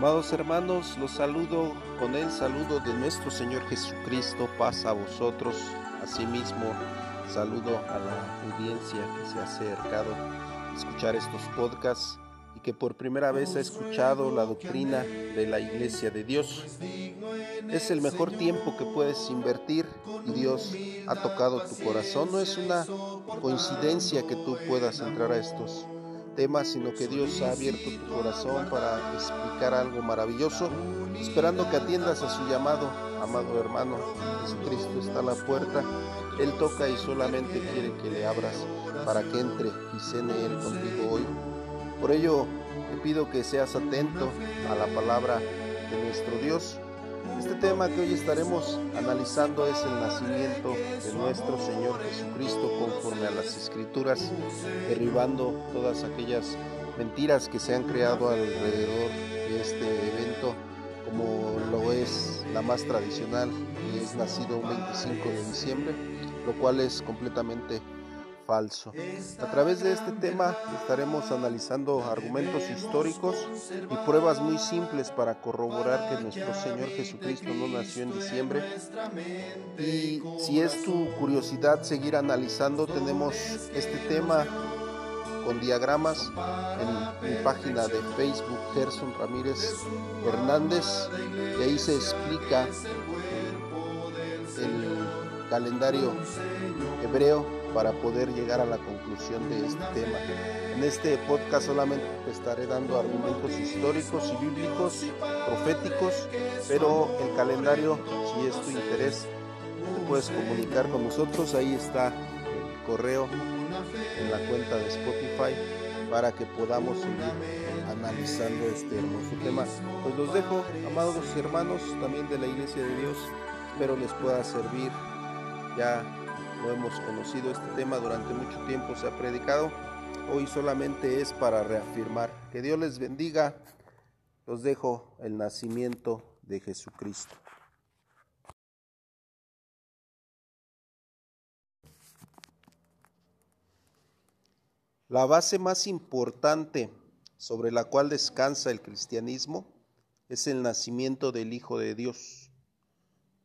Amados hermanos, los saludo con el saludo de nuestro Señor Jesucristo, paz a vosotros. Asimismo, saludo a la audiencia que se ha acercado a escuchar estos podcasts y que por primera vez ha escuchado la doctrina de la Iglesia de Dios. Es el mejor tiempo que puedes invertir y Dios ha tocado tu corazón. No es una coincidencia que tú puedas entrar a estos sino que Dios ha abierto tu corazón para explicar algo maravilloso, esperando que atiendas a su llamado, amado hermano. Jesucristo está a la puerta, Él toca y solamente quiere que le abras para que entre y cene Él contigo hoy. Por ello, te pido que seas atento a la palabra de nuestro Dios. Este tema que hoy estaremos analizando es el nacimiento de nuestro Señor Jesucristo conforme a las escrituras, derribando todas aquellas mentiras que se han creado alrededor de este evento, como lo es la más tradicional, que es nacido un 25 de diciembre, lo cual es completamente A través de este tema estaremos analizando argumentos históricos y pruebas muy simples para corroborar que nuestro Señor Jesucristo no nació en diciembre. Y si es tu curiosidad seguir analizando, tenemos este tema con diagramas en mi página de Facebook Gerson Ramírez Hernández y ahí se explica el calendario hebreo para poder llegar a la conclusión de este tema. En este podcast solamente te estaré dando argumentos históricos y bíblicos, proféticos, pero el calendario, si es tu interés, te puedes comunicar con nosotros. Ahí está el correo en la cuenta de Spotify para que podamos seguir analizando este hermoso tema. Pues los dejo, amados hermanos, también de la Iglesia de Dios. Espero les pueda servir ya lo hemos conocido, este tema durante mucho tiempo se ha predicado, hoy solamente es para reafirmar. Que Dios les bendiga, los dejo el nacimiento de Jesucristo. La base más importante sobre la cual descansa el cristianismo es el nacimiento del Hijo de Dios.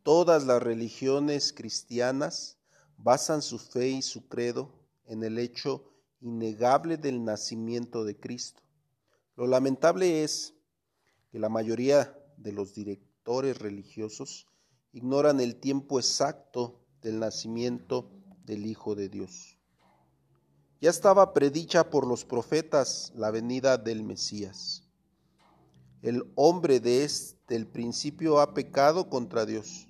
Todas las religiones cristianas basan su fe y su credo en el hecho innegable del nacimiento de Cristo. Lo lamentable es que la mayoría de los directores religiosos ignoran el tiempo exacto del nacimiento del Hijo de Dios. Ya estaba predicha por los profetas la venida del Mesías. El hombre desde el principio ha pecado contra Dios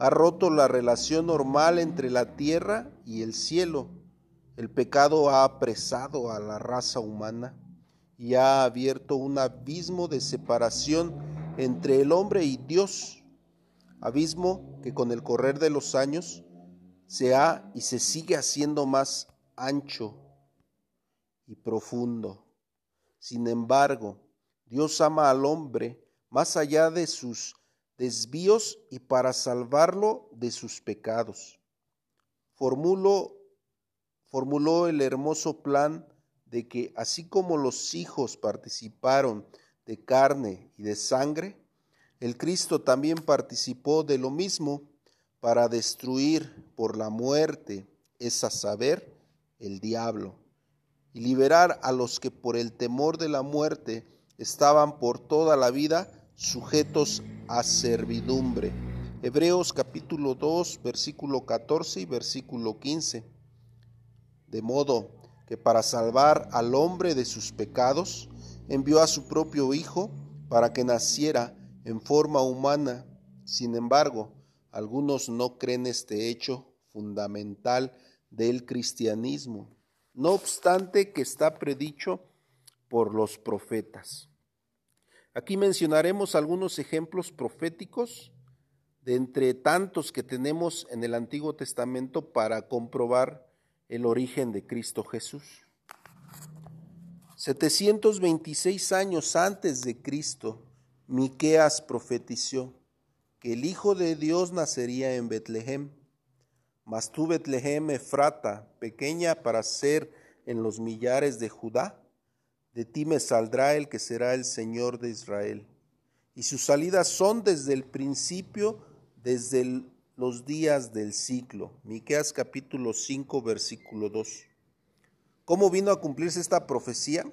ha roto la relación normal entre la tierra y el cielo. El pecado ha apresado a la raza humana y ha abierto un abismo de separación entre el hombre y Dios, abismo que con el correr de los años se ha y se sigue haciendo más ancho y profundo. Sin embargo, Dios ama al hombre más allá de sus desvíos y para salvarlo de sus pecados. Formuló, formuló el hermoso plan de que así como los hijos participaron de carne y de sangre, el Cristo también participó de lo mismo para destruir por la muerte, es a saber, el diablo, y liberar a los que por el temor de la muerte estaban por toda la vida sujetos a servidumbre. Hebreos capítulo 2, versículo 14 y versículo 15. De modo que para salvar al hombre de sus pecados, envió a su propio Hijo para que naciera en forma humana. Sin embargo, algunos no creen este hecho fundamental del cristianismo, no obstante que está predicho por los profetas. Aquí mencionaremos algunos ejemplos proféticos de entre tantos que tenemos en el Antiguo Testamento para comprobar el origen de Cristo Jesús. 726 años antes de Cristo, Miqueas profetizó que el Hijo de Dios nacería en Betlehem. Mas tú, Betlehem Efrata, pequeña para ser en los millares de Judá, de ti me saldrá el que será el Señor de Israel. y sus salidas son desde el principio, desde los días del ciclo. Miqueas capítulo 5, versículo 2. ¿Cómo vino a cumplirse esta profecía?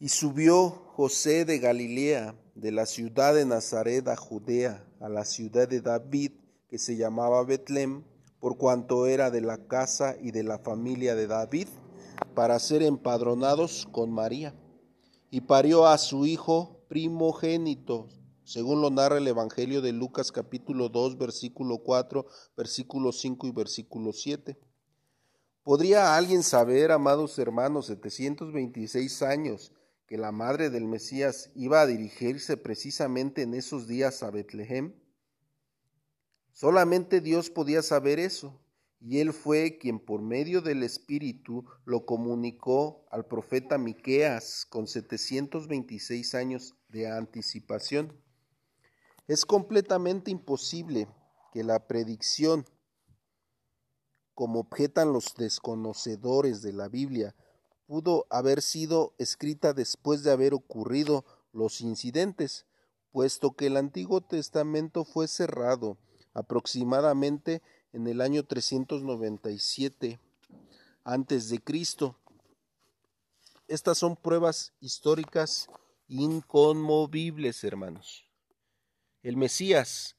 Y subió José de Galilea, de la ciudad de Nazaret a Judea, a la ciudad de David, que se llamaba Betlem, por cuanto era de la casa y de la familia de David, para ser empadronados con María. Y parió a su hijo primogénito, según lo narra el Evangelio de Lucas capítulo 2, versículo 4, versículo 5 y versículo 7. ¿Podría alguien saber, amados hermanos, 726 años, que la madre del Mesías iba a dirigirse precisamente en esos días a Betlehem? Solamente Dios podía saber eso, y él fue quien por medio del Espíritu lo comunicó al profeta Miqueas con 726 años de anticipación. Es completamente imposible que la predicción como objetan los desconocedores de la Biblia, pudo haber sido escrita después de haber ocurrido los incidentes, puesto que el Antiguo Testamento fue cerrado aproximadamente en el año 397 antes de Cristo. Estas son pruebas históricas inconmovibles, hermanos. El Mesías,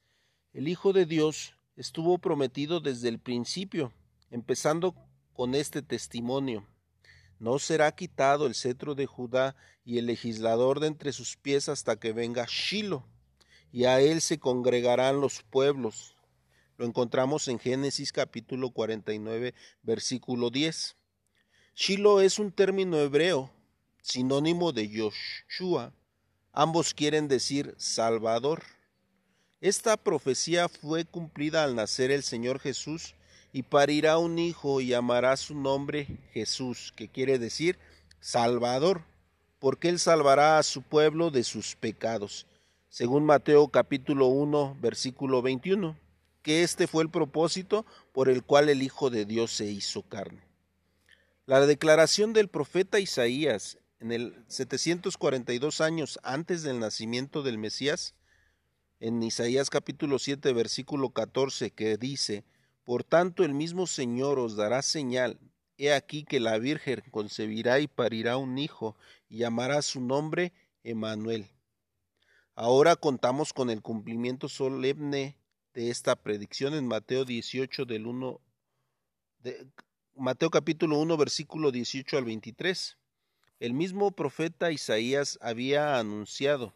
el Hijo de Dios, estuvo prometido desde el principio empezando con este testimonio. No será quitado el cetro de Judá y el legislador de entre sus pies hasta que venga Shiloh, y a él se congregarán los pueblos. Lo encontramos en Génesis capítulo 49, versículo 10. Shiloh es un término hebreo, sinónimo de Yoshua. Ambos quieren decir Salvador. Esta profecía fue cumplida al nacer el Señor Jesús y parirá un hijo y llamará su nombre Jesús, que quiere decir Salvador, porque él salvará a su pueblo de sus pecados. Según Mateo capítulo 1, versículo 21, que este fue el propósito por el cual el Hijo de Dios se hizo carne. La declaración del profeta Isaías en el 742 años antes del nacimiento del Mesías, en Isaías capítulo 7 versículo 14, que dice, por tanto el mismo Señor os dará señal. He aquí que la Virgen concebirá y parirá un hijo, y llamará su nombre Emanuel. Ahora contamos con el cumplimiento solemne de esta predicción en Mateo 18 del 1 de, Mateo capítulo 1 versículo 18 al 23. El mismo profeta Isaías había anunciado,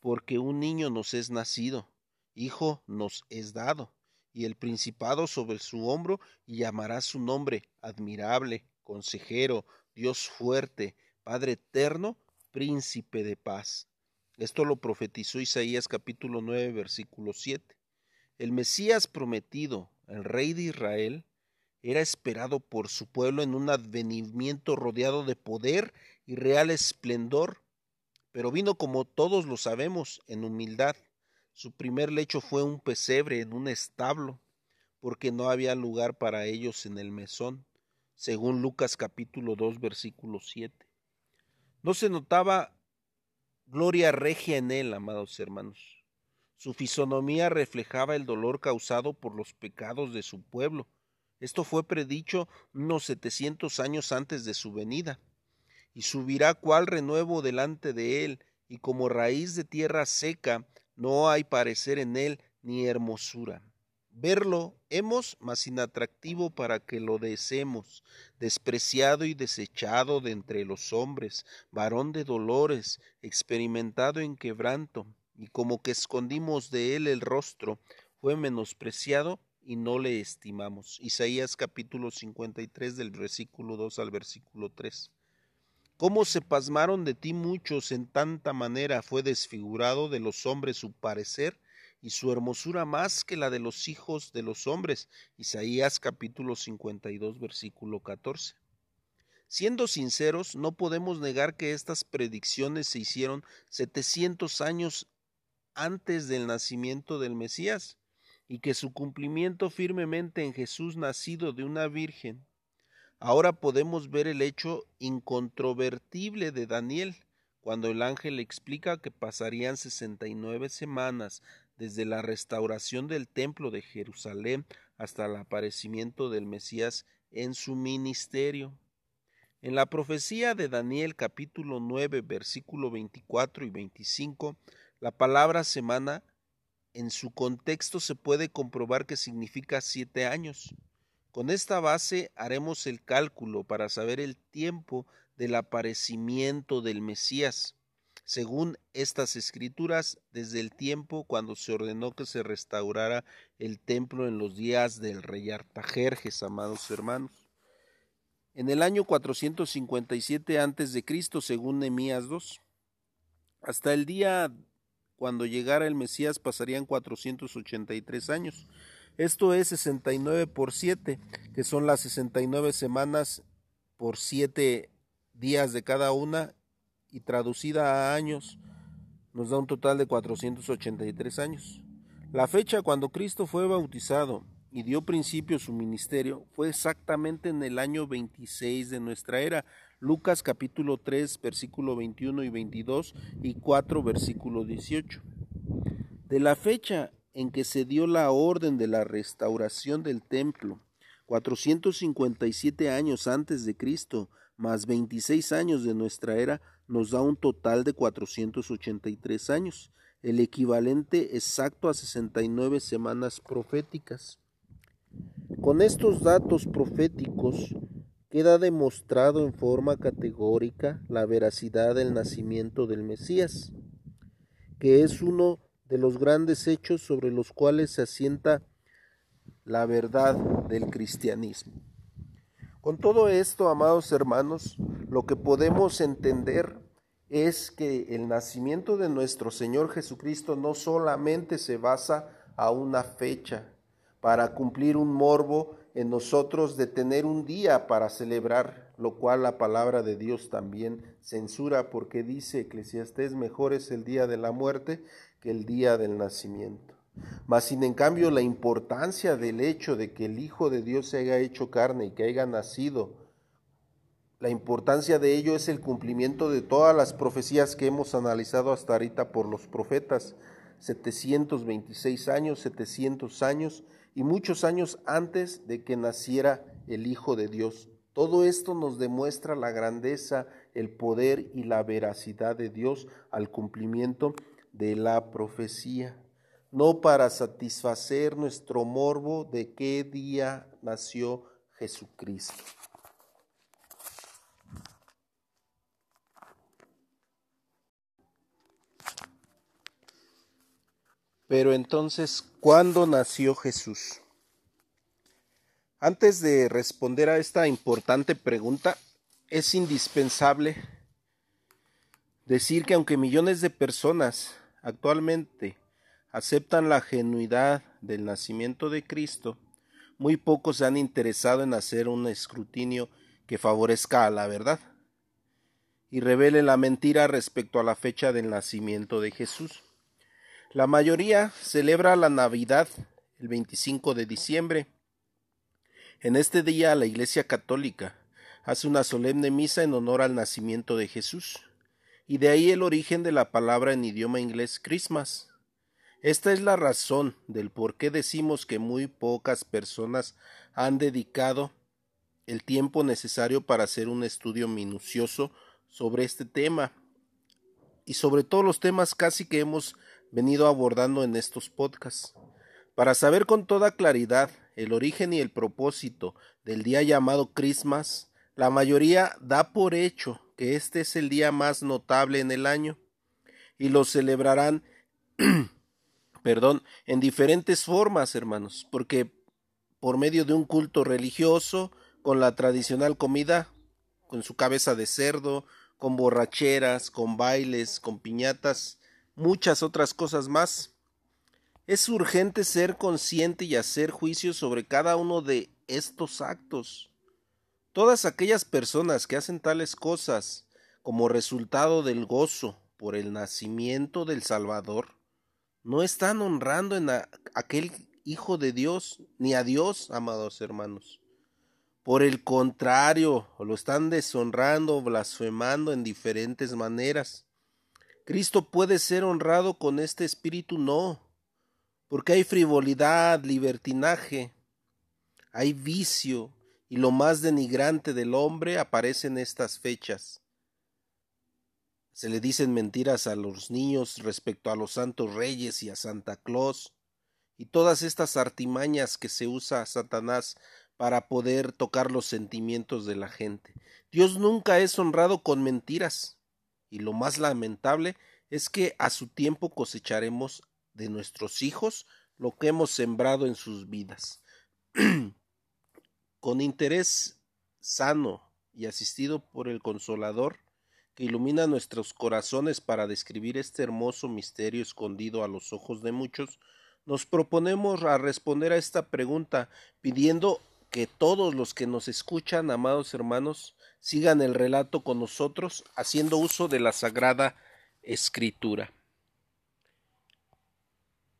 porque un niño nos es nacido, hijo nos es dado y el principado sobre su hombro, y llamará su nombre admirable, consejero, Dios fuerte, Padre eterno, príncipe de paz. Esto lo profetizó Isaías capítulo 9, versículo 7. El Mesías prometido, el rey de Israel, era esperado por su pueblo en un advenimiento rodeado de poder y real esplendor, pero vino como todos lo sabemos, en humildad, su primer lecho fue un pesebre en un establo, porque no había lugar para ellos en el mesón, según Lucas capítulo 2 versículo 7. No se notaba gloria regia en él, amados hermanos. Su fisonomía reflejaba el dolor causado por los pecados de su pueblo. Esto fue predicho unos setecientos años antes de su venida. Y subirá cual renuevo delante de él, y como raíz de tierra seca, no hay parecer en él ni hermosura. Verlo hemos, mas inatractivo para que lo deseemos, despreciado y desechado de entre los hombres, varón de dolores, experimentado en quebranto, y como que escondimos de él el rostro, fue menospreciado y no le estimamos. Isaías capítulo 53 del versículo 2 al versículo 3. Cómo se pasmaron de ti muchos en tanta manera fue desfigurado de los hombres su parecer y su hermosura más que la de los hijos de los hombres. Isaías capítulo 52 versículo 14. Siendo sinceros, no podemos negar que estas predicciones se hicieron 700 años antes del nacimiento del Mesías y que su cumplimiento firmemente en Jesús nacido de una virgen Ahora podemos ver el hecho incontrovertible de Daniel, cuando el ángel explica que pasarían sesenta y nueve semanas desde la restauración del templo de Jerusalén hasta el aparecimiento del Mesías en su ministerio. En la profecía de Daniel capítulo 9 versículo 24 y 25, la palabra semana en su contexto se puede comprobar que significa siete años. Con esta base haremos el cálculo para saber el tiempo del aparecimiento del Mesías, según estas escrituras, desde el tiempo cuando se ordenó que se restaurara el templo en los días del rey Artajerjes, amados hermanos. En el año 457 a.C., según Nemías 2, hasta el día cuando llegara el Mesías pasarían 483 años. Esto es 69 por 7, que son las 69 semanas por 7 días de cada una y traducida a años nos da un total de 483 años. La fecha cuando Cristo fue bautizado y dio principio a su ministerio fue exactamente en el año 26 de nuestra era. Lucas capítulo 3 versículo 21 y 22 y 4 versículo 18. De la fecha en que se dio la orden de la restauración del templo, 457 años antes de Cristo, más 26 años de nuestra era, nos da un total de 483 años, el equivalente exacto a 69 semanas proféticas. Con estos datos proféticos queda demostrado en forma categórica la veracidad del nacimiento del Mesías, que es uno de los grandes hechos sobre los cuales se asienta la verdad del cristianismo. Con todo esto, amados hermanos, lo que podemos entender es que el nacimiento de nuestro Señor Jesucristo no solamente se basa a una fecha para cumplir un morbo en nosotros de tener un día para celebrar, lo cual la palabra de Dios también censura porque dice Eclesiastés mejor es el día de la muerte que el día del nacimiento. Mas sin en cambio la importancia del hecho de que el Hijo de Dios se haya hecho carne y que haya nacido, la importancia de ello es el cumplimiento de todas las profecías que hemos analizado hasta ahorita por los profetas, 726 años, 700 años y muchos años antes de que naciera el Hijo de Dios. Todo esto nos demuestra la grandeza, el poder y la veracidad de Dios al cumplimiento de la profecía no para satisfacer nuestro morbo de qué día nació Jesucristo. Pero entonces, ¿cuándo nació Jesús? Antes de responder a esta importante pregunta, es indispensable decir que aunque millones de personas actualmente aceptan la genuidad del nacimiento de Cristo, muy pocos se han interesado en hacer un escrutinio que favorezca a la verdad y revele la mentira respecto a la fecha del nacimiento de Jesús. La mayoría celebra la Navidad el 25 de diciembre. En este día la Iglesia Católica hace una solemne misa en honor al nacimiento de Jesús, y de ahí el origen de la palabra en idioma inglés Christmas, esta es la razón del por qué decimos que muy pocas personas han dedicado el tiempo necesario para hacer un estudio minucioso sobre este tema y sobre todos los temas casi que hemos venido abordando en estos podcasts. Para saber con toda claridad el origen y el propósito del día llamado Christmas, la mayoría da por hecho que este es el día más notable en el año y lo celebrarán perdón, en diferentes formas, hermanos, porque por medio de un culto religioso, con la tradicional comida, con su cabeza de cerdo, con borracheras, con bailes, con piñatas, muchas otras cosas más. Es urgente ser consciente y hacer juicio sobre cada uno de estos actos. Todas aquellas personas que hacen tales cosas como resultado del gozo por el nacimiento del Salvador, no están honrando en aquel Hijo de Dios, ni a Dios, amados hermanos. Por el contrario, lo están deshonrando, blasfemando en diferentes maneras. ¿Cristo puede ser honrado con este espíritu? No, porque hay frivolidad, libertinaje, hay vicio, y lo más denigrante del hombre aparece en estas fechas. Se le dicen mentiras a los niños respecto a los santos reyes y a Santa Claus, y todas estas artimañas que se usa Satanás para poder tocar los sentimientos de la gente. Dios nunca es honrado con mentiras, y lo más lamentable es que a su tiempo cosecharemos de nuestros hijos lo que hemos sembrado en sus vidas. con interés sano y asistido por el Consolador, que ilumina nuestros corazones para describir este hermoso misterio escondido a los ojos de muchos, nos proponemos a responder a esta pregunta pidiendo que todos los que nos escuchan, amados hermanos, sigan el relato con nosotros haciendo uso de la Sagrada Escritura.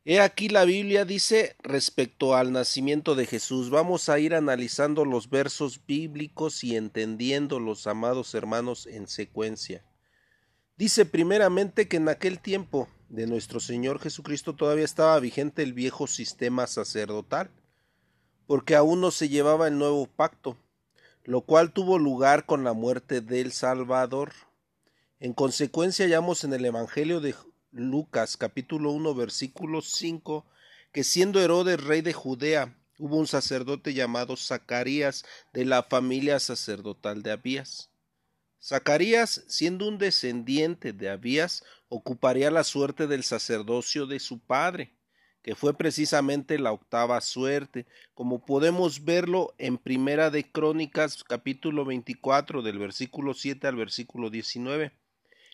He aquí la Biblia dice respecto al nacimiento de Jesús. Vamos a ir analizando los versos bíblicos y entendiendo los amados hermanos en secuencia. Dice primeramente que en aquel tiempo de nuestro Señor Jesucristo todavía estaba vigente el viejo sistema sacerdotal, porque aún no se llevaba el nuevo pacto, lo cual tuvo lugar con la muerte del Salvador. En consecuencia hallamos en el Evangelio de Lucas capítulo 1 versículo 5 que siendo Herodes rey de Judea hubo un sacerdote llamado Zacarías de la familia sacerdotal de Abías. Zacarías, siendo un descendiente de Abías, ocuparía la suerte del sacerdocio de su padre, que fue precisamente la octava suerte, como podemos verlo en Primera de Crónicas capítulo 24 del versículo 7 al versículo 19.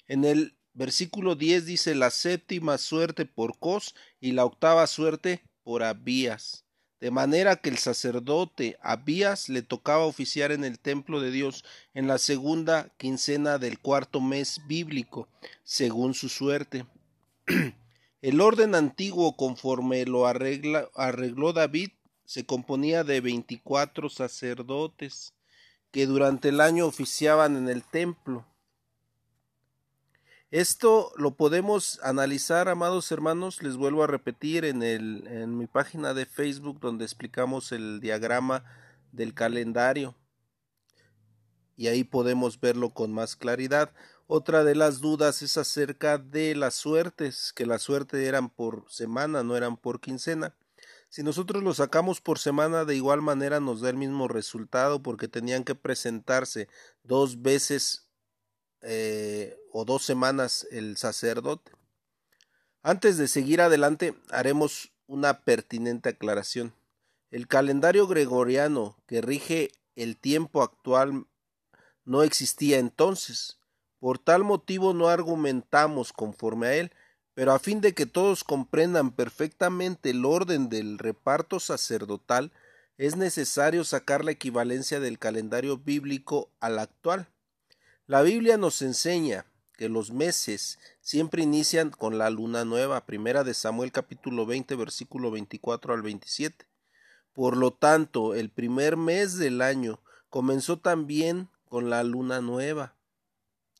En el Versículo 10 dice la séptima suerte por Cos y la octava suerte por Abías. De manera que el sacerdote Abías le tocaba oficiar en el templo de Dios en la segunda quincena del cuarto mes bíblico, según su suerte. el orden antiguo conforme lo arregló David se componía de veinticuatro sacerdotes que durante el año oficiaban en el templo esto lo podemos analizar, amados hermanos, les vuelvo a repetir en, mi página de Facebook donde explicamos el diagrama del calendario y ahí podemos verlo con más claridad. Otra de las dudas es acerca de las suertes, que las suertes eran por semana, no eran por quincena. Si nosotros lo sacamos por semana, de igual manera nos da el mismo resultado porque tenían que presentarse dos veces eh, o dos semanas el sacerdote. Antes de seguir adelante, haremos una pertinente aclaración. El calendario gregoriano que rige el tiempo actual no existía entonces. Por tal motivo no argumentamos conforme a él, pero a fin de que todos comprendan perfectamente el orden del reparto sacerdotal, es necesario sacar la equivalencia del calendario bíblico al actual. La Biblia nos enseña que los meses siempre inician con la luna nueva, primera de Samuel capítulo 20 versículo 24 al 27. Por lo tanto, el primer mes del año comenzó también con la luna nueva,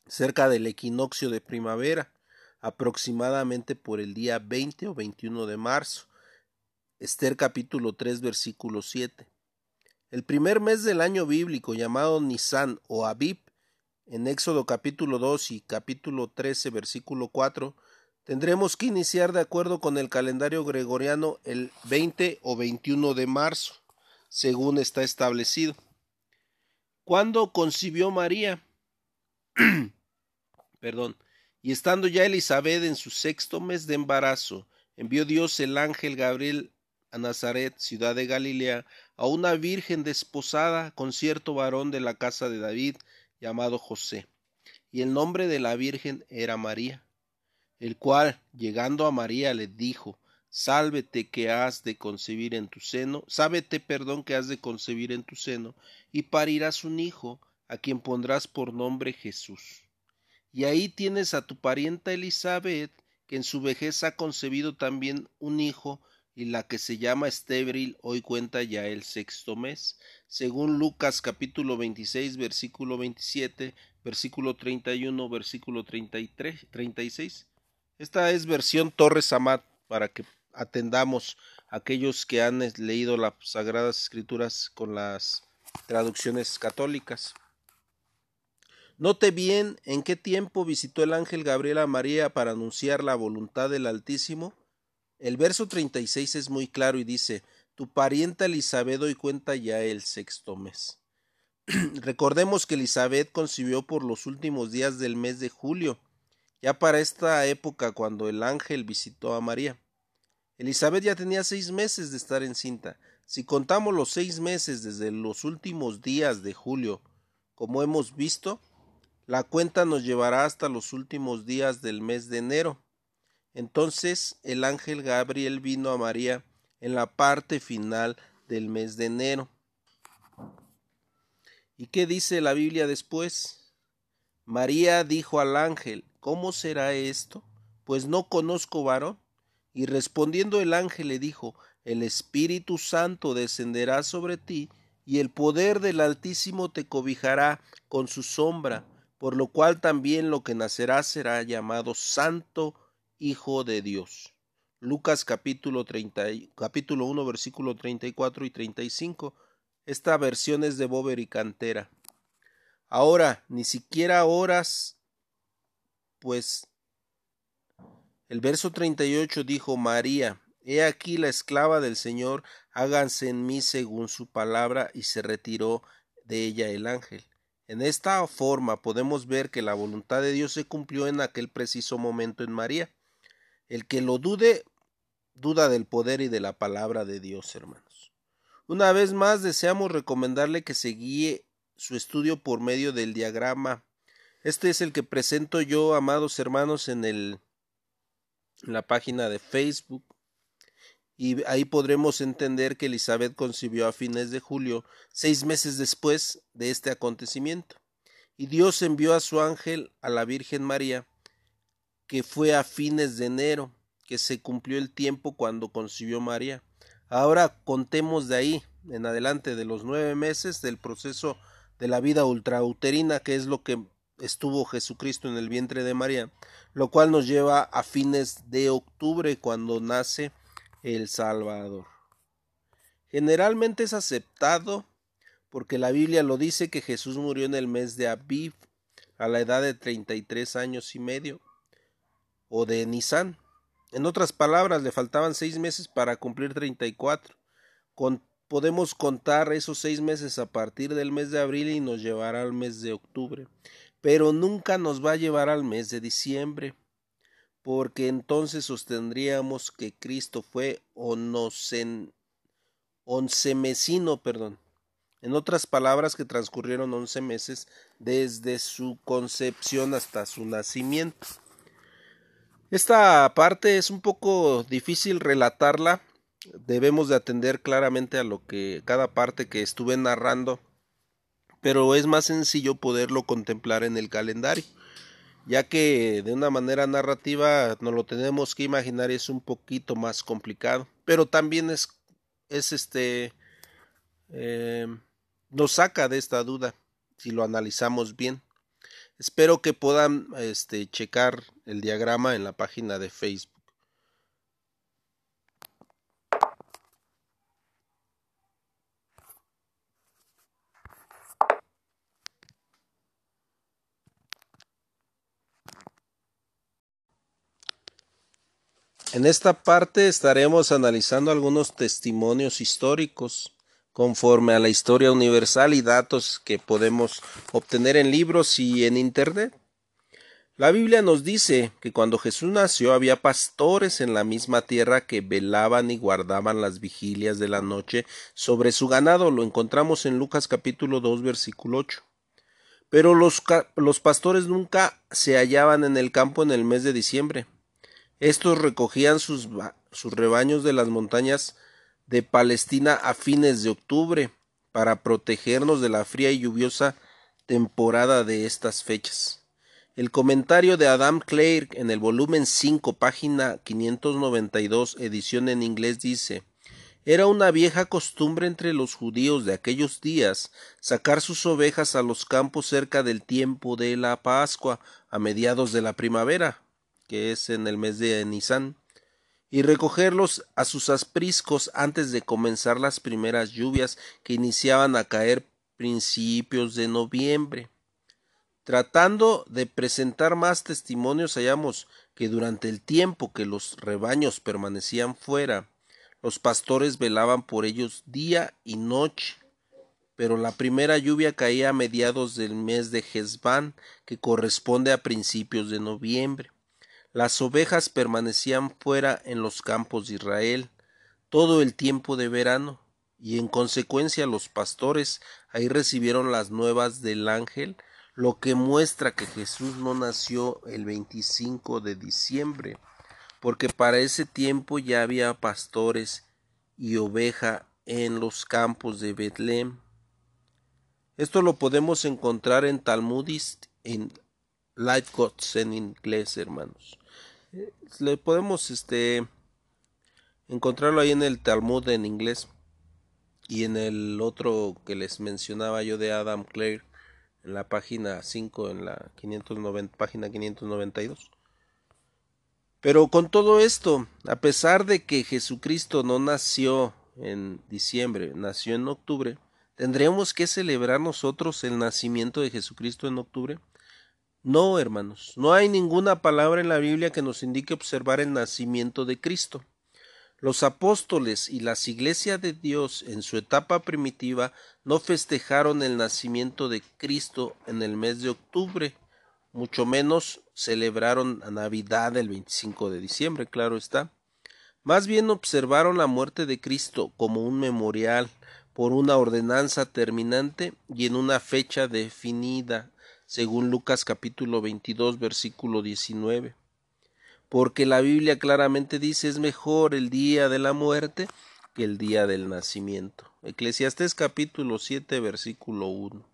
cerca del equinoccio de primavera, aproximadamente por el día 20 o 21 de marzo. Esther capítulo 3 versículo 7. El primer mes del año bíblico llamado Nisan o Abib en Éxodo capítulo 2 y capítulo 13 versículo 4, tendremos que iniciar de acuerdo con el calendario gregoriano el 20 o 21 de marzo, según está establecido. ¿Cuándo concibió María? Perdón. Y estando ya Elizabeth en su sexto mes de embarazo, envió Dios el ángel Gabriel a Nazaret, ciudad de Galilea, a una virgen desposada con cierto varón de la casa de David, llamado José, y el nombre de la Virgen era María, el cual, llegando a María, le dijo, Sálvete que has de concebir en tu seno, sábete, perdón, que has de concebir en tu seno, y parirás un hijo, a quien pondrás por nombre Jesús. Y ahí tienes a tu parienta Elizabeth, que en su vejez ha concebido también un hijo, y la que se llama estéril hoy cuenta ya el sexto mes, según Lucas capítulo 26 versículo 27, versículo 31, versículo 33, 36. Esta es versión Torres Amat para que atendamos a aquellos que han leído las Sagradas Escrituras con las traducciones católicas. Note bien en qué tiempo visitó el ángel Gabriel a María para anunciar la voluntad del Altísimo. El verso 36 es muy claro y dice, Tu parienta Elizabeth hoy cuenta ya el sexto mes. Recordemos que Elizabeth concibió por los últimos días del mes de julio, ya para esta época cuando el ángel visitó a María. Elizabeth ya tenía seis meses de estar encinta. Si contamos los seis meses desde los últimos días de julio, como hemos visto, la cuenta nos llevará hasta los últimos días del mes de enero. Entonces el ángel Gabriel vino a María en la parte final del mes de enero. ¿Y qué dice la Biblia después? María dijo al ángel, ¿Cómo será esto? Pues no conozco varón. Y respondiendo el ángel le dijo, El Espíritu Santo descenderá sobre ti, y el poder del Altísimo te cobijará con su sombra por lo cual también lo que nacerá será llamado Santo Hijo de Dios. Lucas capítulo, 30, capítulo 1 versículo 34 y 35. Esta versión es de Bober y Cantera. Ahora, ni siquiera horas, pues el verso 38 dijo María, He aquí la esclava del Señor, háganse en mí según su palabra, y se retiró de ella el ángel. En esta forma podemos ver que la voluntad de Dios se cumplió en aquel preciso momento en María. El que lo dude, duda del poder y de la palabra de Dios, hermanos. Una vez más deseamos recomendarle que se guíe su estudio por medio del diagrama. Este es el que presento yo, amados hermanos, en el en la página de Facebook y ahí podremos entender que Elizabeth concibió a fines de julio, seis meses después de este acontecimiento. Y Dios envió a su ángel a la Virgen María, que fue a fines de enero, que se cumplió el tiempo cuando concibió María. Ahora contemos de ahí en adelante de los nueve meses del proceso de la vida ultrauterina, que es lo que estuvo Jesucristo en el vientre de María, lo cual nos lleva a fines de octubre cuando nace el Salvador. Generalmente es aceptado porque la Biblia lo dice que Jesús murió en el mes de Aviv a la edad de 33 años y medio o de Nisan. En otras palabras, le faltaban seis meses para cumplir 34. Con, podemos contar esos seis meses a partir del mes de abril y nos llevará al mes de octubre. Pero nunca nos va a llevar al mes de diciembre porque entonces sostendríamos que Cristo fue onocen, oncemesino, perdón. En otras palabras, que transcurrieron once meses desde su concepción hasta su nacimiento. Esta parte es un poco difícil relatarla. Debemos de atender claramente a lo que cada parte que estuve narrando, pero es más sencillo poderlo contemplar en el calendario ya que de una manera narrativa nos lo tenemos que imaginar es un poquito más complicado, pero también es, es este, eh, nos saca de esta duda si lo analizamos bien. Espero que puedan este, checar el diagrama en la página de Facebook. En esta parte estaremos analizando algunos testimonios históricos conforme a la historia universal y datos que podemos obtener en libros y en Internet. La Biblia nos dice que cuando Jesús nació había pastores en la misma tierra que velaban y guardaban las vigilias de la noche sobre su ganado. Lo encontramos en Lucas capítulo 2 versículo 8. Pero los, los pastores nunca se hallaban en el campo en el mes de diciembre estos recogían sus, rebaños de las montañas de Palestina a fines de octubre para protegernos de la fría y lluviosa temporada de estas fechas. El comentario de Adam Clare en el volumen 5, página 592, edición en inglés, dice Era una vieja costumbre entre los judíos de aquellos días sacar sus ovejas a los campos cerca del tiempo de la Pascua, a mediados de la primavera, que es en el mes de Nisan, y recogerlos a sus apriscos antes de comenzar las primeras lluvias que iniciaban a caer principios de noviembre. Tratando de presentar más testimonios, hallamos que durante el tiempo que los rebaños permanecían fuera, los pastores velaban por ellos día y noche. Pero la primera lluvia caía a mediados del mes de Jezbán, que corresponde a principios de noviembre. Las ovejas permanecían fuera en los campos de Israel todo el tiempo de verano, y en consecuencia los pastores ahí recibieron las nuevas del ángel, lo que muestra que Jesús no nació el 25 de diciembre, porque para ese tiempo ya había pastores y oveja en los campos de Betlem. Esto lo podemos encontrar en Talmudist, en Light Gods en inglés, hermanos. Le podemos este encontrarlo ahí en el Talmud en inglés y en el otro que les mencionaba yo de Adam Clare en la página 5 en la 590 página 592 pero con todo esto, a pesar de que Jesucristo no nació en diciembre, nació en octubre, ¿tendríamos que celebrar nosotros el nacimiento de Jesucristo en octubre? No, hermanos, no hay ninguna palabra en la Biblia que nos indique observar el nacimiento de Cristo. Los apóstoles y las iglesias de Dios en su etapa primitiva no festejaron el nacimiento de Cristo en el mes de octubre, mucho menos celebraron la Navidad el 25 de diciembre, claro está. Más bien observaron la muerte de Cristo como un memorial por una ordenanza terminante y en una fecha definida, según Lucas capítulo 22 versículo 19. Porque la Biblia claramente dice es mejor el día de la muerte que el día del nacimiento. Eclesiastés capítulo 7 versículo 1.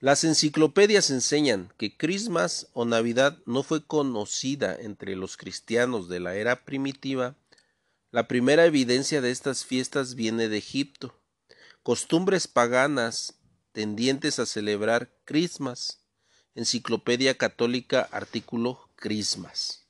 Las enciclopedias enseñan que Christmas o Navidad no fue conocida entre los cristianos de la era primitiva. La primera evidencia de estas fiestas viene de Egipto. Costumbres paganas tendientes a celebrar Christmas. Enciclopedia Católica, artículo Christmas.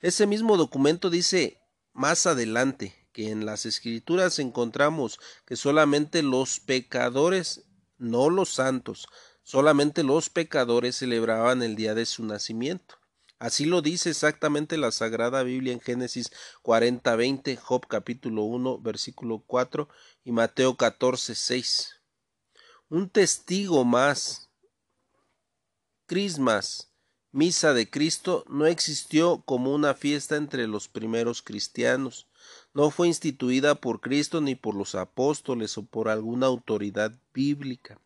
Ese mismo documento dice más adelante que en las escrituras encontramos que solamente los pecadores, no los santos, Solamente los pecadores celebraban el día de su nacimiento. Así lo dice exactamente la Sagrada Biblia en Génesis 40, 20, Job capítulo 1, versículo 4 y Mateo 14, 6. Un testigo más. Crismas, misa de Cristo, no existió como una fiesta entre los primeros cristianos. No fue instituida por Cristo ni por los apóstoles o por alguna autoridad bíblica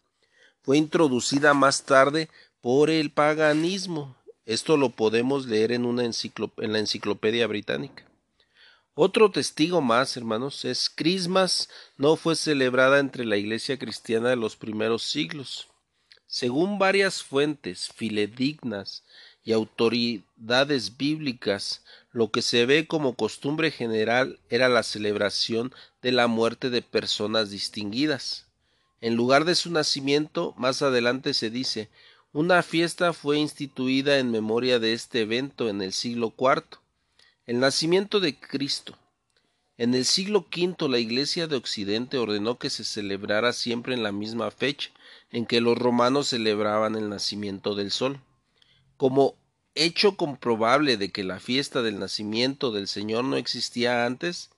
fue introducida más tarde por el paganismo. Esto lo podemos leer en, una en la enciclopedia británica. Otro testigo más, hermanos, es Christmas no fue celebrada entre la iglesia cristiana de los primeros siglos. Según varias fuentes filedignas y autoridades bíblicas, lo que se ve como costumbre general era la celebración de la muerte de personas distinguidas. En lugar de su nacimiento, más adelante se dice, una fiesta fue instituida en memoria de este evento en el siglo IV. El nacimiento de Cristo. En el siglo V la Iglesia de Occidente ordenó que se celebrara siempre en la misma fecha en que los romanos celebraban el nacimiento del sol. Como hecho comprobable de que la fiesta del nacimiento del Señor no existía antes,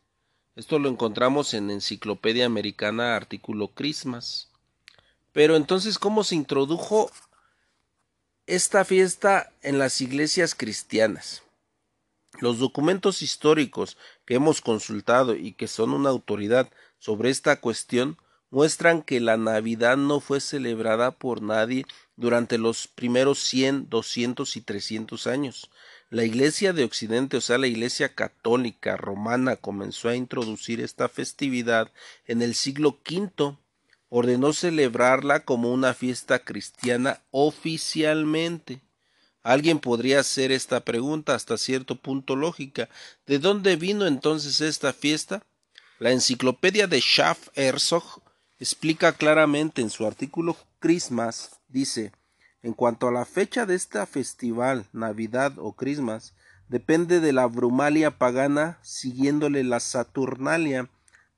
esto lo encontramos en Enciclopedia Americana, artículo Christmas. Pero entonces, ¿cómo se introdujo esta fiesta en las iglesias cristianas? Los documentos históricos que hemos consultado y que son una autoridad sobre esta cuestión muestran que la Navidad no fue celebrada por nadie durante los primeros 100, 200 y 300 años. La Iglesia de Occidente, o sea, la Iglesia católica romana, comenzó a introducir esta festividad en el siglo V. Ordenó celebrarla como una fiesta cristiana oficialmente. Alguien podría hacer esta pregunta hasta cierto punto lógica. ¿De dónde vino entonces esta fiesta? La enciclopedia de Schaff Herzog explica claramente en su artículo Christmas, dice, en cuanto a la fecha de esta festival, Navidad o Christmas, depende de la brumalia pagana, siguiéndole la Saturnalia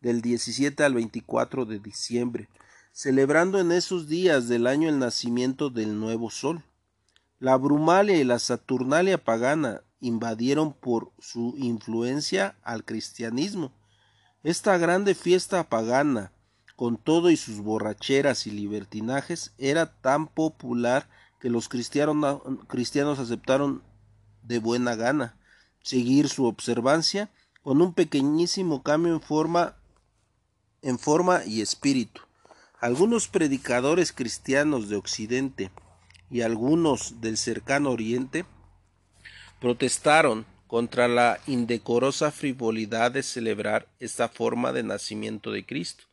del 17 al 24 de diciembre, celebrando en esos días del año el nacimiento del nuevo sol. La brumalia y la Saturnalia pagana invadieron por su influencia al cristianismo. Esta grande fiesta pagana, con todo y sus borracheras y libertinajes, era tan popular que los cristianos, aceptaron de buena gana seguir su observancia con un pequeñísimo cambio en forma en forma y espíritu. Algunos predicadores cristianos de Occidente y algunos del cercano Oriente protestaron contra la indecorosa frivolidad de celebrar esta forma de nacimiento de Cristo,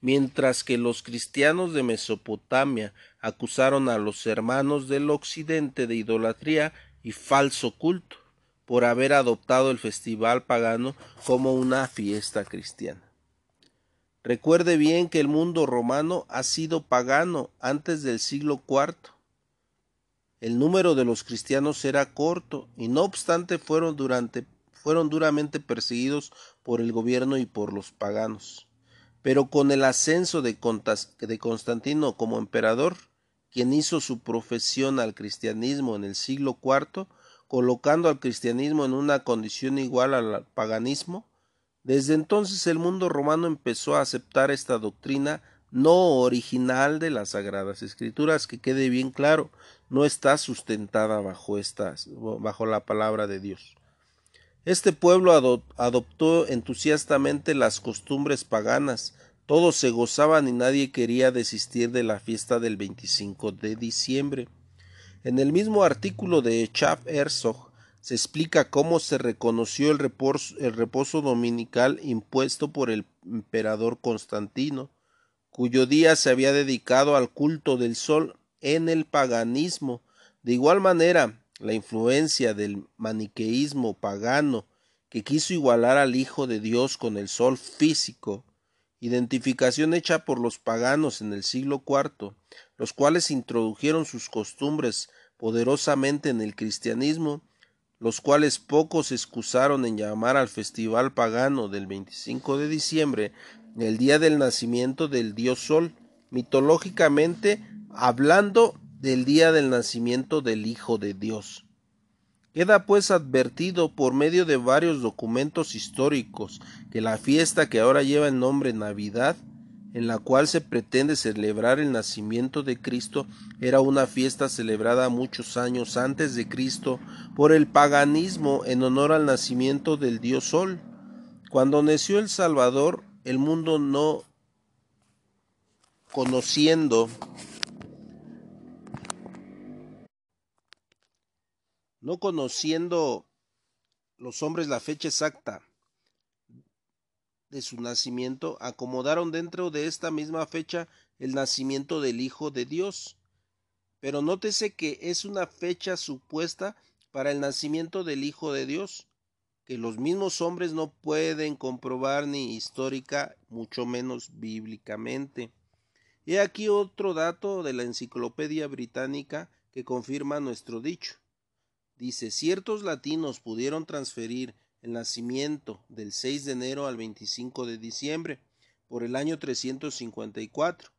mientras que los cristianos de Mesopotamia acusaron a los hermanos del Occidente de idolatría y falso culto por haber adoptado el festival pagano como una fiesta cristiana. Recuerde bien que el mundo romano ha sido pagano antes del siglo IV el número de los cristianos era corto y no obstante fueron, durante, fueron duramente perseguidos por el gobierno y por los paganos. Pero con el ascenso de, de Constantino como emperador, quien hizo su profesión al cristianismo en el siglo IV, colocando al cristianismo en una condición igual al paganismo, desde entonces el mundo romano empezó a aceptar esta doctrina no original de las Sagradas Escrituras, que quede bien claro, no está sustentada bajo, estas, bajo la palabra de Dios. Este pueblo adoptó entusiastamente las costumbres paganas, todos se gozaban y nadie quería desistir de la fiesta del 25 de diciembre. En el mismo artículo de Chaff Herzog se explica cómo se reconoció el reposo dominical impuesto por el emperador Constantino, cuyo día se había dedicado al culto del sol en el paganismo. De igual manera, la influencia del maniqueísmo pagano, que quiso igualar al Hijo de Dios con el sol físico, identificación hecha por los paganos en el siglo IV, los cuales introdujeron sus costumbres poderosamente en el cristianismo, los cuales pocos excusaron en llamar al festival pagano del 25 de diciembre el día del nacimiento del dios Sol, mitológicamente hablando del día del nacimiento del Hijo de Dios. Queda pues advertido por medio de varios documentos históricos que la fiesta que ahora lleva el nombre Navidad, en la cual se pretende celebrar el nacimiento de Cristo, era una fiesta celebrada muchos años antes de Cristo por el paganismo en honor al nacimiento del dios Sol. Cuando nació el Salvador, el mundo no conociendo no conociendo los hombres la fecha exacta de su nacimiento, acomodaron dentro de esta misma fecha el nacimiento del Hijo de Dios. Pero nótese que es una fecha supuesta para el nacimiento del Hijo de Dios que los mismos hombres no pueden comprobar ni histórica, mucho menos bíblicamente. He aquí otro dato de la Enciclopedia Británica que confirma nuestro dicho. Dice, ciertos latinos pudieron transferir el nacimiento del 6 de enero al 25 de diciembre por el año 354,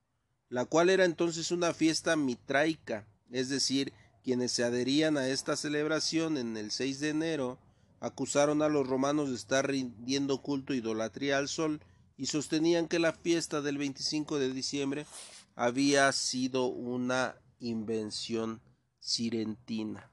la cual era entonces una fiesta mitraica, es decir, quienes se adherían a esta celebración en el 6 de enero acusaron a los romanos de estar rindiendo culto idolatría al sol y sostenían que la fiesta del 25 de diciembre había sido una invención sirentina.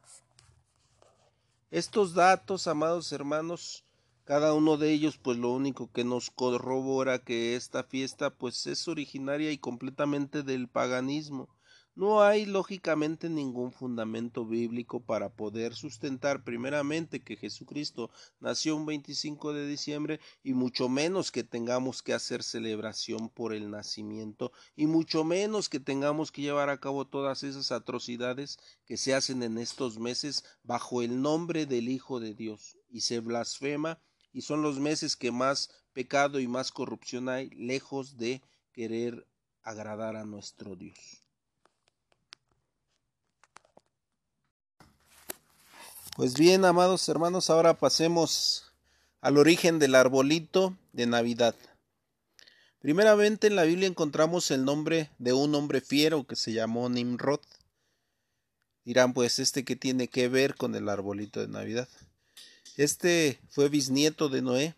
Estos datos, amados hermanos, cada uno de ellos pues lo único que nos corrobora que esta fiesta pues es originaria y completamente del paganismo no hay lógicamente ningún fundamento bíblico para poder sustentar primeramente que Jesucristo nació un 25 de diciembre y mucho menos que tengamos que hacer celebración por el nacimiento y mucho menos que tengamos que llevar a cabo todas esas atrocidades que se hacen en estos meses bajo el nombre del Hijo de Dios y se blasfema y son los meses que más pecado y más corrupción hay, lejos de querer agradar a nuestro Dios. Pues bien, amados hermanos, ahora pasemos al origen del arbolito de Navidad. Primeramente en la Biblia encontramos el nombre de un hombre fiero que se llamó Nimrod. Dirán, pues, ¿este qué tiene que ver con el arbolito de Navidad? Este fue bisnieto de Noé,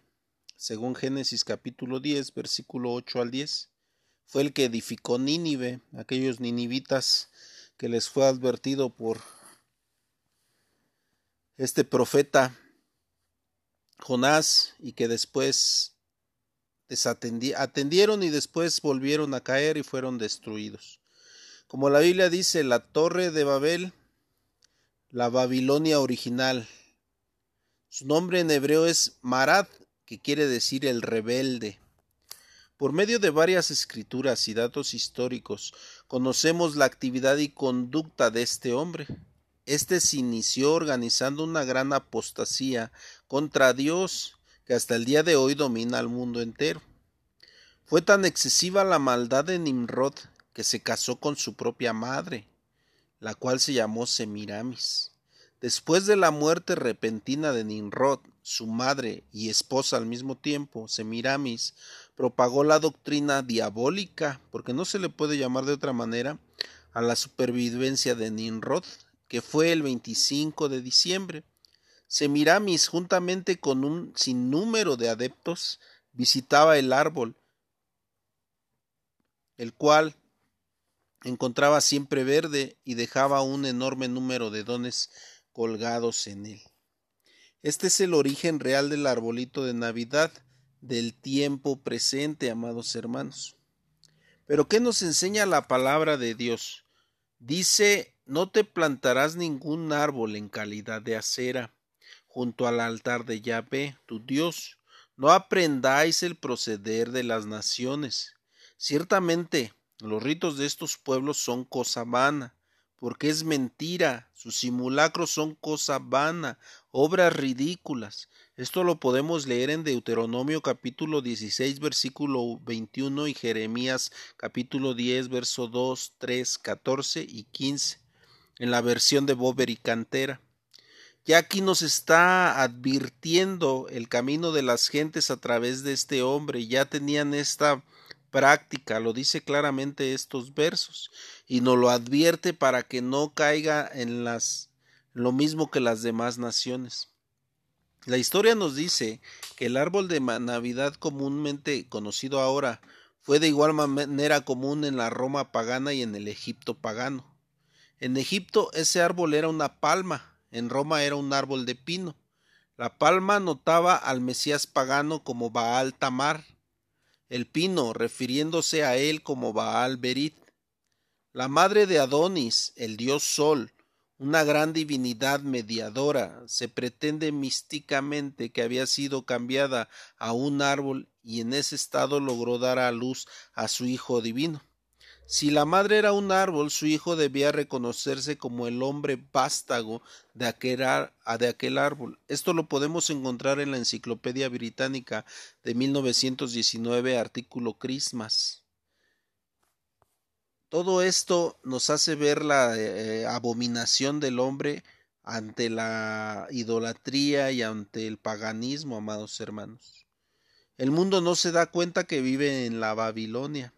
según Génesis capítulo 10, versículo 8 al 10. Fue el que edificó Nínive, aquellos ninivitas que les fue advertido por este profeta Jonás y que después atendieron y después volvieron a caer y fueron destruidos. Como la Biblia dice, la torre de Babel, la Babilonia original. Su nombre en hebreo es Marad, que quiere decir el rebelde. Por medio de varias escrituras y datos históricos, conocemos la actividad y conducta de este hombre. Este se inició organizando una gran apostasía contra Dios que hasta el día de hoy domina al mundo entero. Fue tan excesiva la maldad de Nimrod que se casó con su propia madre, la cual se llamó Semiramis. Después de la muerte repentina de Nimrod, su madre y esposa al mismo tiempo, Semiramis, propagó la doctrina diabólica, porque no se le puede llamar de otra manera, a la supervivencia de Nimrod, que fue el 25 de diciembre. Semiramis, juntamente con un sinnúmero de adeptos, visitaba el árbol, el cual encontraba siempre verde y dejaba un enorme número de dones colgados en él. Este es el origen real del arbolito de Navidad del tiempo presente, amados hermanos. Pero ¿qué nos enseña la palabra de Dios? Dice no te plantarás ningún árbol en calidad de acera junto al altar de Yahvé, tu Dios. No aprendáis el proceder de las naciones. Ciertamente, los ritos de estos pueblos son cosa vana, porque es mentira, sus simulacros son cosa vana, obras ridículas. Esto lo podemos leer en Deuteronomio capítulo 16 versículo 21 y Jeremías capítulo 10 verso 2, 3, 14 y 15 en la versión de Bober y Cantera. Ya aquí nos está advirtiendo el camino de las gentes a través de este hombre, ya tenían esta práctica, lo dice claramente estos versos, y nos lo advierte para que no caiga en las lo mismo que las demás naciones. La historia nos dice que el árbol de Navidad comúnmente conocido ahora fue de igual manera común en la Roma pagana y en el Egipto pagano. En Egipto ese árbol era una palma, en Roma era un árbol de pino. La palma notaba al Mesías pagano como Baal Tamar, el pino refiriéndose a él como Baal Berit. La madre de Adonis, el dios Sol, una gran divinidad mediadora, se pretende místicamente que había sido cambiada a un árbol y en ese estado logró dar a luz a su Hijo divino. Si la madre era un árbol, su hijo debía reconocerse como el hombre vástago de aquel, de aquel, árbol. Esto lo podemos encontrar en la Enciclopedia Británica de 1919, artículo Christmas. Todo esto nos hace ver la eh, abominación del hombre ante la idolatría y ante el paganismo, amados hermanos. El mundo no se da cuenta que vive en la Babilonia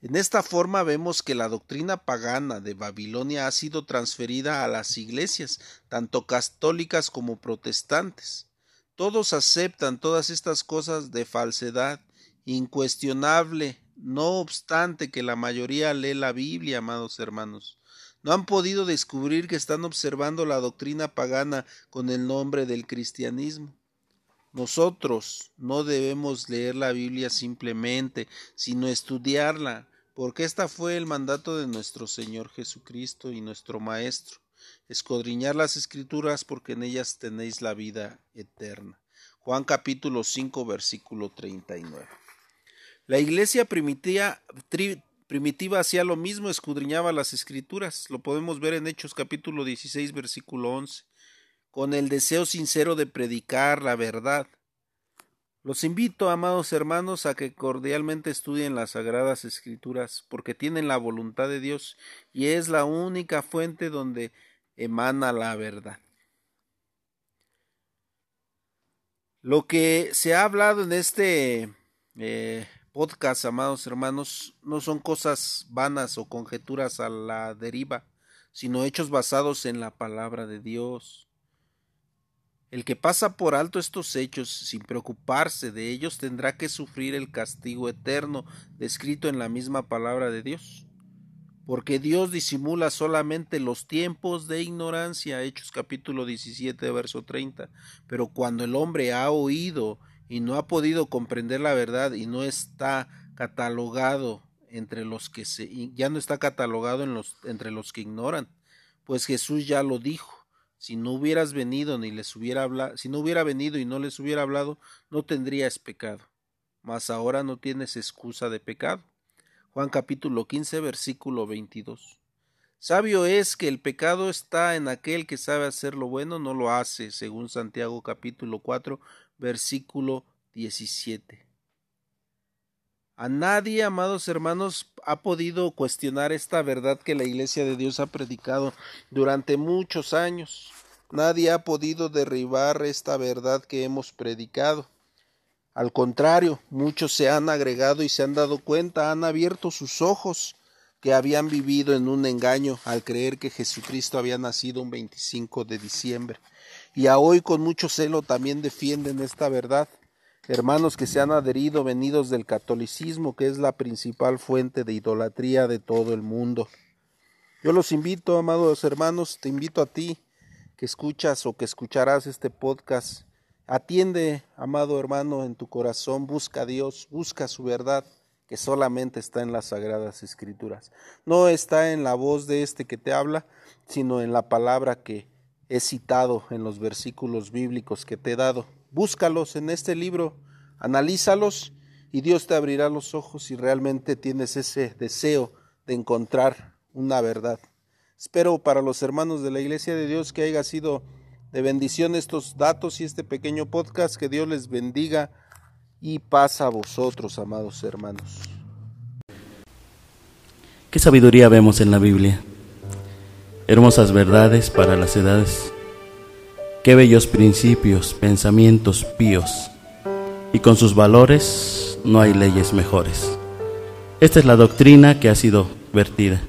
en esta forma vemos que la doctrina pagana de Babilonia ha sido transferida a las iglesias, tanto católicas como protestantes. Todos aceptan todas estas cosas de falsedad, incuestionable, no obstante que la mayoría lee la Biblia, amados hermanos. No han podido descubrir que están observando la doctrina pagana con el nombre del cristianismo. Nosotros no debemos leer la Biblia simplemente, sino estudiarla, porque esta fue el mandato de nuestro Señor Jesucristo y nuestro Maestro, escudriñar las escrituras porque en ellas tenéis la vida eterna. Juan capítulo 5 versículo 39. La iglesia primitiva, primitiva hacía lo mismo, escudriñaba las escrituras, lo podemos ver en Hechos capítulo 16 versículo 11 con el deseo sincero de predicar la verdad. Los invito, amados hermanos, a que cordialmente estudien las Sagradas Escrituras, porque tienen la voluntad de Dios y es la única fuente donde emana la verdad. Lo que se ha hablado en este eh, podcast, amados hermanos, no son cosas vanas o conjeturas a la deriva, sino hechos basados en la palabra de Dios. El que pasa por alto estos hechos sin preocuparse de ellos tendrá que sufrir el castigo eterno descrito en la misma palabra de Dios. Porque Dios disimula solamente los tiempos de ignorancia, Hechos capítulo 17, verso 30. Pero cuando el hombre ha oído y no ha podido comprender la verdad y no está catalogado entre los que se, ya no está catalogado entre los que ignoran, pues Jesús ya lo dijo si no hubieras venido ni les hubiera hablado, si no hubiera venido y no les hubiera hablado, no tendrías pecado. Mas ahora no tienes excusa de pecado. Juan capítulo 15 versículo 22. Sabio es que el pecado está en aquel que sabe hacer lo bueno, no lo hace, según Santiago capítulo 4 versículo 17. A nadie, amados hermanos, ha podido cuestionar esta verdad que la Iglesia de Dios ha predicado durante muchos años. Nadie ha podido derribar esta verdad que hemos predicado. Al contrario, muchos se han agregado y se han dado cuenta, han abierto sus ojos que habían vivido en un engaño al creer que Jesucristo había nacido un 25 de diciembre. Y a hoy con mucho celo también defienden esta verdad hermanos que se han adherido venidos del catolicismo, que es la principal fuente de idolatría de todo el mundo. Yo los invito, amados hermanos, te invito a ti que escuchas o que escucharás este podcast. Atiende, amado hermano, en tu corazón, busca a Dios, busca su verdad, que solamente está en las sagradas escrituras. No está en la voz de este que te habla, sino en la palabra que he citado en los versículos bíblicos que te he dado. Búscalos en este libro, analízalos y Dios te abrirá los ojos si realmente tienes ese deseo de encontrar una verdad. Espero para los hermanos de la Iglesia de Dios que haya sido de bendición estos datos y este pequeño podcast. Que Dios les bendiga y pasa a vosotros, amados hermanos. ¿Qué sabiduría vemos en la Biblia? Hermosas verdades para las edades Qué bellos principios, pensamientos píos. Y con sus valores no hay leyes mejores. Esta es la doctrina que ha sido vertida,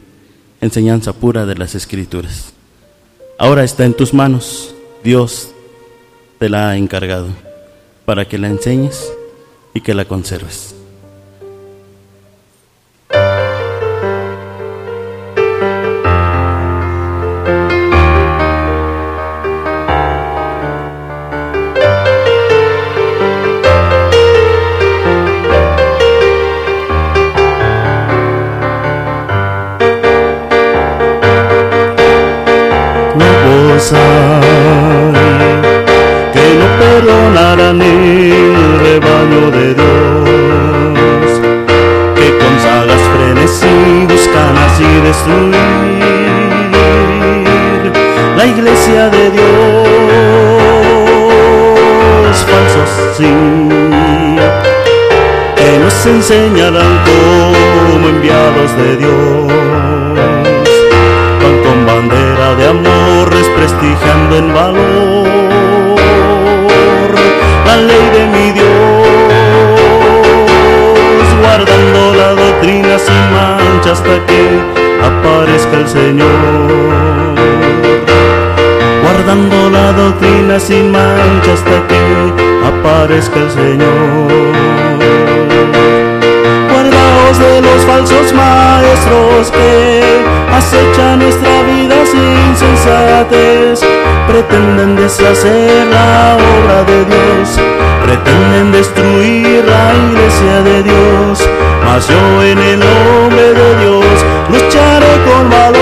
enseñanza pura de las escrituras. Ahora está en tus manos, Dios te la ha encargado, para que la enseñes y que la conserves. Que no perdonarán el rebaño de Dios, que con sagas frenesí buscan así destruir la iglesia de Dios, falsos sí, que nos enseñarán como enviados de Dios en valor la ley de mi Dios, guardando la doctrina sin mancha hasta que aparezca el Señor. Guardando la doctrina sin mancha hasta que aparezca el Señor de los falsos maestros que acechan nuestra vida sin sensatez. Pretenden deshacer la obra de Dios, pretenden destruir la iglesia de Dios. Mas yo en el nombre de Dios lucharé con valor,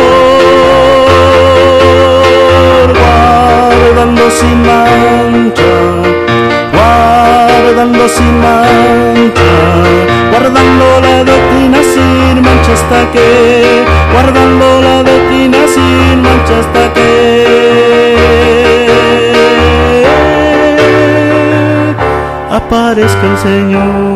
guardando sin mancha, guardando sin mancha guardando la doctrina sin mancha hasta que, guardando la doctrina sin mancha hasta que aparezca el Señor.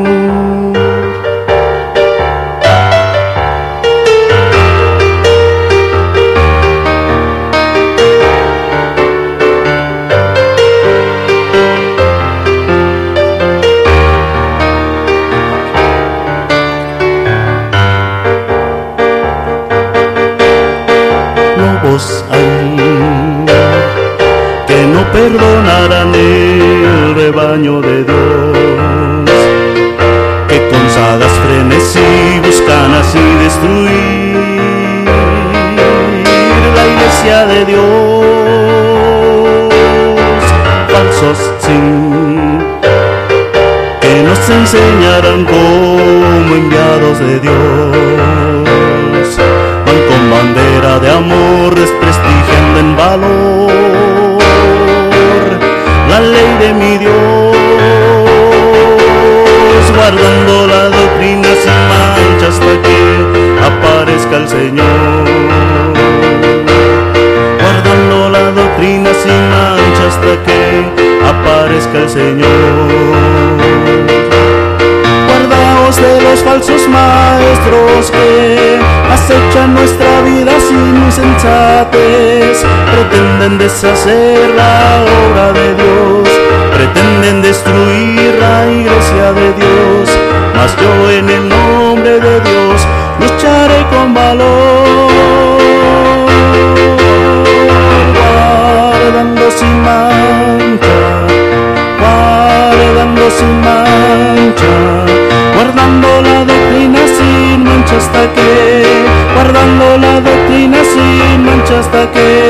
Perdonarán el rebaño de Dios, que con sagas frenesí buscan así destruir la iglesia de Dios, falsos sí, que nos enseñarán como enviados de Dios, van con bandera de amor, Señor. Guardando la doctrina sin mancha hasta que aparezca el Señor. Guardaos de los falsos maestros que acechan nuestra vida sin insensatez, pretenden deshacer la obra de Dios, pretenden destruir la iglesia de Dios, mas yo en el nombre de Dios lucharé con valor, guardando sin mancha, guardando sin mancha, guardando la doctrina sin mancha hasta que, guardando la doctrina sin mancha hasta que.